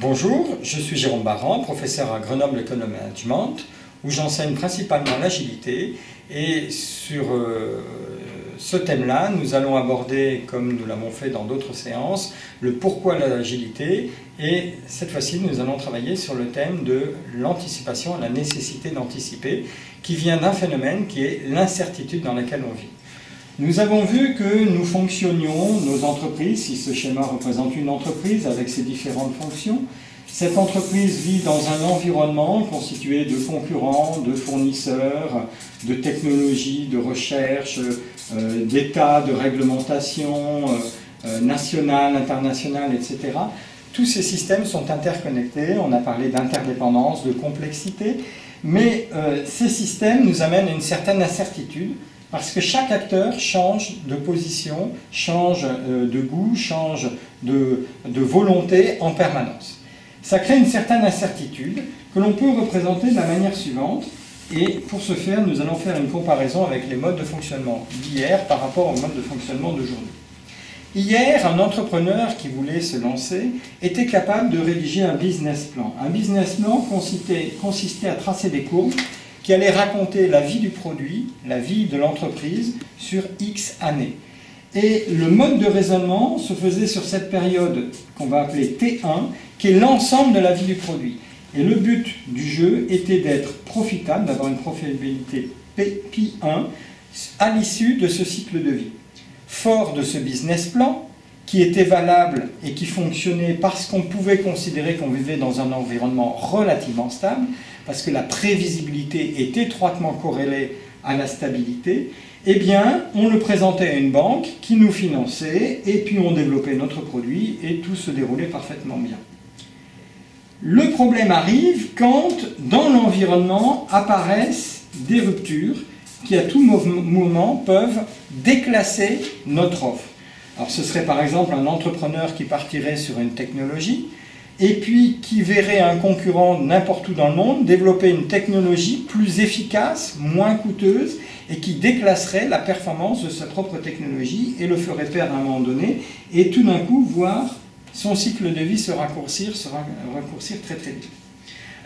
Bonjour, je suis Jérôme Barran, professeur à Grenoble Economy Management, où j'enseigne principalement l'agilité. Et sur euh, ce thème-là, nous allons aborder, comme nous l'avons fait dans d'autres séances, le pourquoi de l'agilité. Et cette fois-ci, nous allons travailler sur le thème de l'anticipation, la nécessité d'anticiper, qui vient d'un phénomène qui est l'incertitude dans laquelle on vit. Nous avons vu que nous fonctionnions, nos entreprises, si ce schéma représente une entreprise avec ses différentes fonctions, cette entreprise vit dans un environnement constitué de concurrents, de fournisseurs, de technologies, de recherche, euh, d'états, de réglementation euh, euh, nationale, internationale, etc. Tous ces systèmes sont interconnectés, on a parlé d'interdépendance, de complexité, mais ces systèmes nous amènent à une certaine incertitude parce que chaque acteur change de position, change euh, de goût, change de, volonté en permanence. Ça crée une certaine incertitude que l'on peut représenter de la manière suivante. Et pour ce faire, nous allons faire une comparaison avec les modes de fonctionnement d'hier par rapport au mode de fonctionnement d'aujourd'hui. Hier, un entrepreneur qui voulait se lancer était capable de rédiger un business plan. Un business plan consistait à tracer des courbes qui allait raconter la vie du produit, la vie de l'entreprise sur X années. Et le mode de raisonnement se faisait sur cette période qu'on va appeler T1, qui est l'ensemble de la vie du produit. Et le but du jeu était d'être profitable, d'avoir une profitabilité Pi1 à l'issue de ce cycle de vie. Fort de ce business plan, qui était valable et qui fonctionnait parce qu'on pouvait considérer qu'on vivait dans un environnement relativement stable, parce que la prévisibilité est étroitement corrélée à la stabilité, eh bien, on le présentait à une banque qui nous finançait, et puis on développait notre produit, et tout se déroulait parfaitement bien. Le problème arrive quand, dans l'environnement, apparaissent des ruptures qui, à tout moment, peuvent déclasser notre offre. Alors, ce serait par exemple un entrepreneur qui partirait sur une technologie, et puis qui verrait un concurrent n'importe où dans le monde développer une technologie plus efficace, moins coûteuse, et qui déclasserait la performance de sa propre technologie et le ferait perdre à un moment donné, et tout d'un coup voir son cycle de vie se raccourcir, se raccourcir très très vite.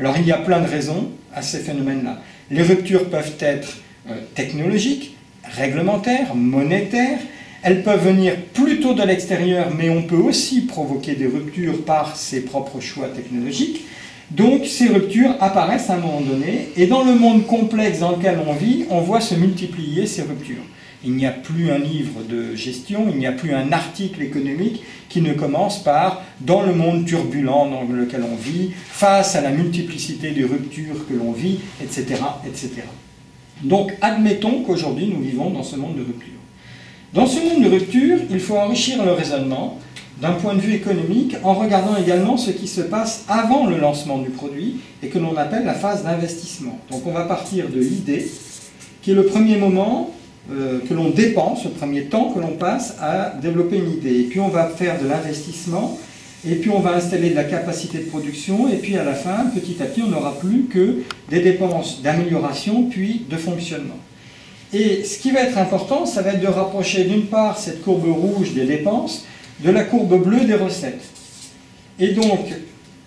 Alors il y a plein de raisons à ces phénomènes-là. Les ruptures peuvent être euh, technologiques, réglementaires, monétaires, elles peuvent venir de l'extérieur, mais on peut aussi provoquer des ruptures par ses propres choix technologiques. Donc ces ruptures apparaissent à un moment donné, et dans le monde complexe dans lequel on vit, on voit se multiplier ces ruptures. Il n'y a plus un livre de gestion, il n'y a plus un article économique qui ne commence par dans le monde turbulent dans lequel on vit, face à la multiplicité des ruptures que l'on vit, etc., etc. Donc admettons qu'aujourd'hui nous vivons dans ce monde de rupture. Dans ce monde de rupture, il faut enrichir le raisonnement d'un point de vue économique en regardant également ce qui se passe avant le lancement du produit et que l'on appelle la phase d'investissement. Donc on va partir de l'idée, qui est le premier moment euh, que l'on dépense, le premier temps que l'on passe à développer une idée. Et puis on va faire de l'investissement, et puis on va installer de la capacité de production, et puis à la fin, petit à petit, on n'aura plus que des dépenses d'amélioration, puis de fonctionnement. Et ce qui va être important, ça va être de rapprocher d'une part cette courbe rouge des dépenses de la courbe bleue des recettes. Et donc,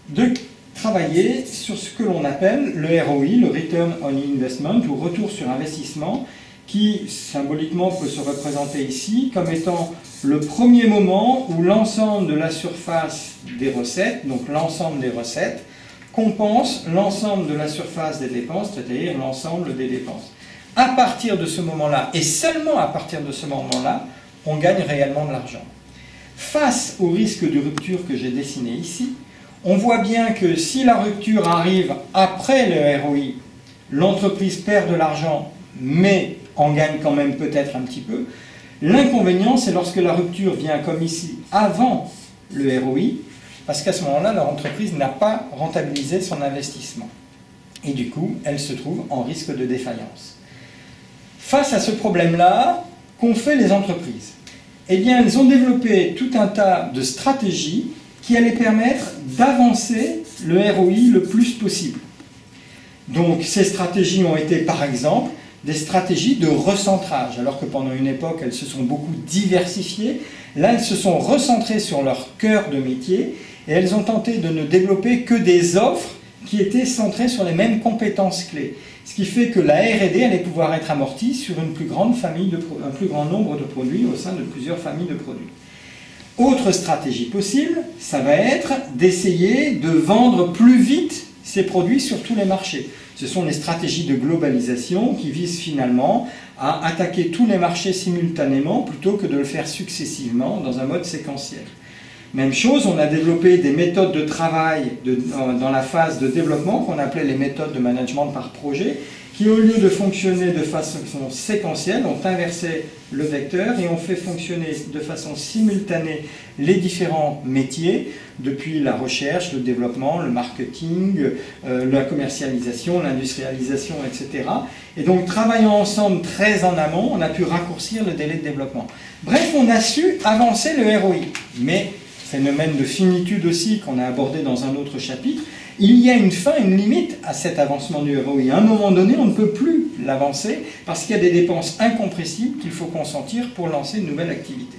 de travailler sur ce que l'on appelle le ROI, le Return on Investment, ou retour sur investissement, qui symboliquement peut se représenter ici comme étant le premier moment où l'ensemble de la surface des recettes, donc l'ensemble des recettes, compense l'ensemble de la surface des dépenses, c'est-à-dire l'ensemble des dépenses à partir de ce moment-là, et seulement à partir de ce moment-là, on gagne réellement de l'argent. Face au risque de rupture que j'ai dessiné ici, on voit bien que si la rupture arrive après le ROI, l'entreprise perd de l'argent, mais en gagne quand même peut-être un petit peu. L'inconvénient, c'est lorsque la rupture vient comme ici avant le ROI, parce qu'à ce moment-là, l'entreprise n'a pas rentabilisé son investissement. Et du coup, elle se trouve en risque de défaillance. Face à ce problème-là, qu'ont fait les entreprises Eh bien, elles ont développé tout un tas de stratégies qui allaient permettre d'avancer le ROI le plus possible. Donc, ces stratégies ont été, par exemple, des stratégies de recentrage, alors que pendant une époque, elles se sont beaucoup diversifiées. Là, elles se sont recentrées sur leur cœur de métier et elles ont tenté de ne développer que des offres qui étaient centrées sur les mêmes compétences clés. Ce qui fait que la R&D allait pouvoir être amortie sur une plus grande famille de, un plus grand nombre de produits au sein de plusieurs familles de produits. Autre stratégie possible, ça va être d'essayer de vendre plus vite ces produits sur tous les marchés. Ce sont les stratégies de globalisation qui visent finalement à attaquer tous les marchés simultanément plutôt que de le faire successivement dans un mode séquentiel. Même chose, on a développé des méthodes de travail dans la phase de développement qu'on appelait les méthodes de management par projet, qui au lieu de fonctionner de façon séquentielle, ont inversé le vecteur et ont fait fonctionner de façon simultanée les différents métiers, depuis la recherche, le développement, le marketing, euh, la commercialisation, l'industrialisation, etc. Et donc travaillant ensemble très en amont, on a pu raccourcir le délai de développement. Bref, on a su avancer le ROI. Mais phénomène de finitude aussi qu'on a abordé dans un autre chapitre, il y a une fin, une limite à cet avancement du ROI. À un moment donné, on ne peut plus l'avancer parce qu'il y a des dépenses incompressibles qu'il faut consentir pour lancer une nouvelle activité.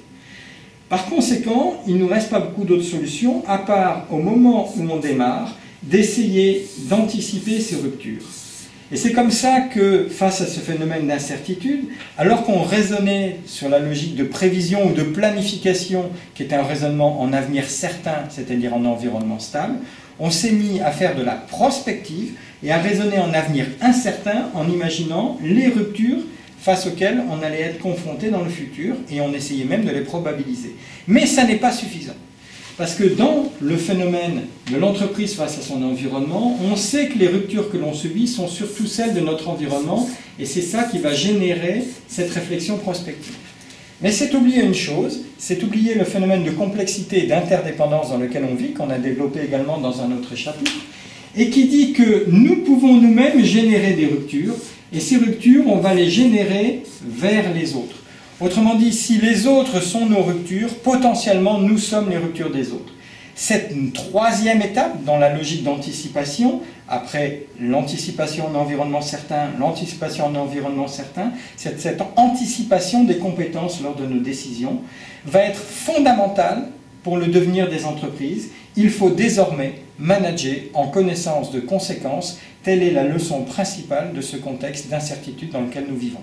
Par conséquent, il ne nous reste pas beaucoup d'autres solutions, à part au moment où on démarre, d'essayer d'anticiper ces ruptures. Et c'est comme ça que, face à ce phénomène d'incertitude, alors qu'on raisonnait sur la logique de prévision ou de planification, qui est un raisonnement en avenir certain, c'est-à-dire en environnement stable, on s'est mis à faire de la prospective et à raisonner en avenir incertain en imaginant les ruptures face auxquelles on allait être confronté dans le futur et on essayait même de les probabiliser. Mais ça n'est pas suffisant. Parce que dans le phénomène de l'entreprise face à son environnement, on sait que les ruptures que l'on subit sont surtout celles de notre environnement et c'est ça qui va générer cette réflexion prospective. Mais c'est oublier une chose, c'est oublier le phénomène de complexité et d'interdépendance dans lequel on vit, qu'on a développé également dans un autre chapitre, et qui dit que nous pouvons nous-mêmes générer des ruptures, et ces ruptures, on va les générer vers les autres. Autrement dit, si les autres sont nos ruptures, potentiellement nous sommes les ruptures des autres. Cette troisième étape dans la logique d'anticipation, après l'anticipation en environnement certain, l'anticipation en environnement certain, cette, cette anticipation des compétences lors de nos décisions va être fondamentale pour le devenir des entreprises. Il faut désormais manager en connaissance de conséquences. Telle est la leçon principale de ce contexte d'incertitude dans lequel nous vivons.